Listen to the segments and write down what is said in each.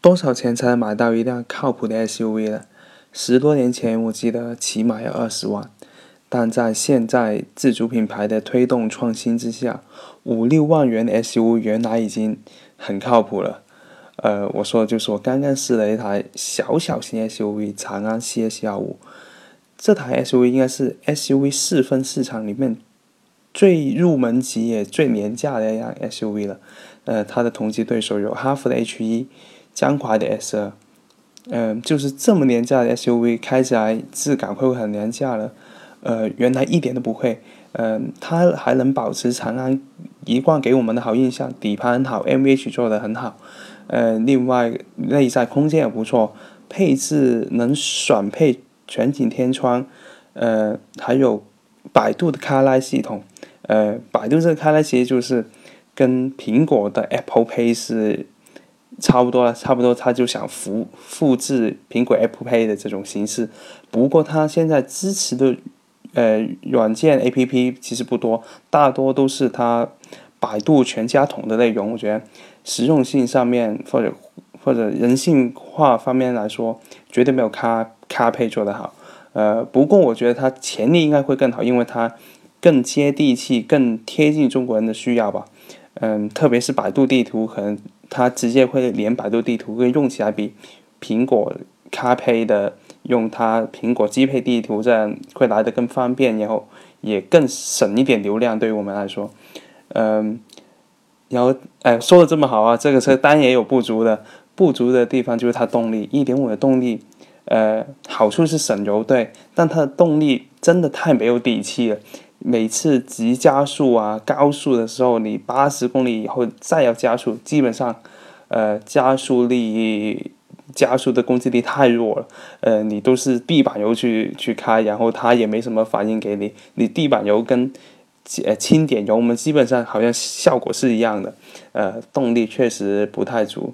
多少钱才能买到一辆靠谱的 SUV 呢？十多年前我记得起码要二十万，但在现在自主品牌的推动创新之下，五六万元的 SUV 原来已经很靠谱了。呃，我说的就是我刚刚试了一台小小型 SUV 长安 CS 幺五，这台 SUV 应该是 SUV 四分市场里面最入门级也最廉价的一辆 SUV 了。呃，它的同级对手有哈弗的 H 一、江淮的 S 二，嗯，就是这么廉价的 SUV 开起来质感会不会很廉价呢？呃，原来一点都不会。嗯，它还能保持长安一贯给我们的好印象，底盘很好，MVH 做的很好。呃，另外内在空间也不错，配置能选配全景天窗，呃，还有百度的 CarLife 系统，呃，百度这个 CarLife 其实就是跟苹果的 Apple Pay 是差不多了，差不多，他就想复复制苹果 Apple Pay 的这种形式，不过他现在支持的呃软件 APP 其实不多，大多都是它百度全家桶的内容，我觉得。实用性上面，或者或者人性化方面来说，绝对没有咖咖配做得好。呃，不过我觉得它潜力应该会更好，因为它更接地气，更贴近中国人的需要吧。嗯，特别是百度地图，可能它直接会连百度地图，会用起来比苹果咖配的用它苹果机配地图这样会来的更方便，然后也更省一点流量，对于我们来说，嗯。然后，哎，说的这么好啊，这个车当然也有不足的，不足的地方就是它动力，一点五的动力，呃，好处是省油，对，但它的动力真的太没有底气了。每次急加速啊，高速的时候，你八十公里以后再要加速，基本上，呃，加速力、加速的攻击力太弱了，呃，你都是地板油去去开，然后它也没什么反应给你，你地板油跟。呃，轻点油，我们基本上好像效果是一样的，呃，动力确实不太足，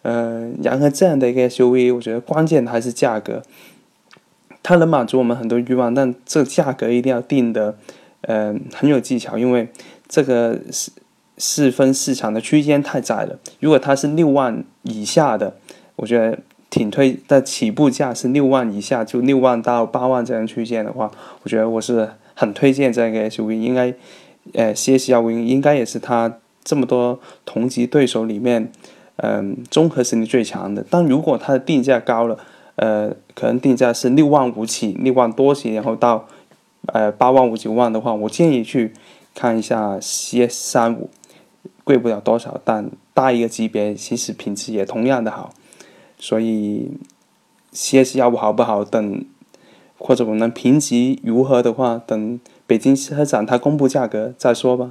呃，然而这样的一个 SUV，我觉得关键还是价格，它能满足我们很多欲望，但这价格一定要定的，嗯，很有技巧，因为这个是四分市场的区间太窄了。如果它是六万以下的，我觉得挺推的起步价是六万以下，就六万到八万这样区间的话，我觉得我是。很推荐这个 SUV，应该，呃，CS 幺五应该也是它这么多同级对手里面，嗯，综合实力最强的。但如果它的定价高了，呃，可能定价是六万五起，六万多起，然后到，呃，八万五九万的话，我建议去看一下 CS 三五，贵不了多少，但大一个级别，其实品质也同样的好。所以，CS 幺五好不好？等。或者我们评级如何的话，等北京车展它公布价格再说吧。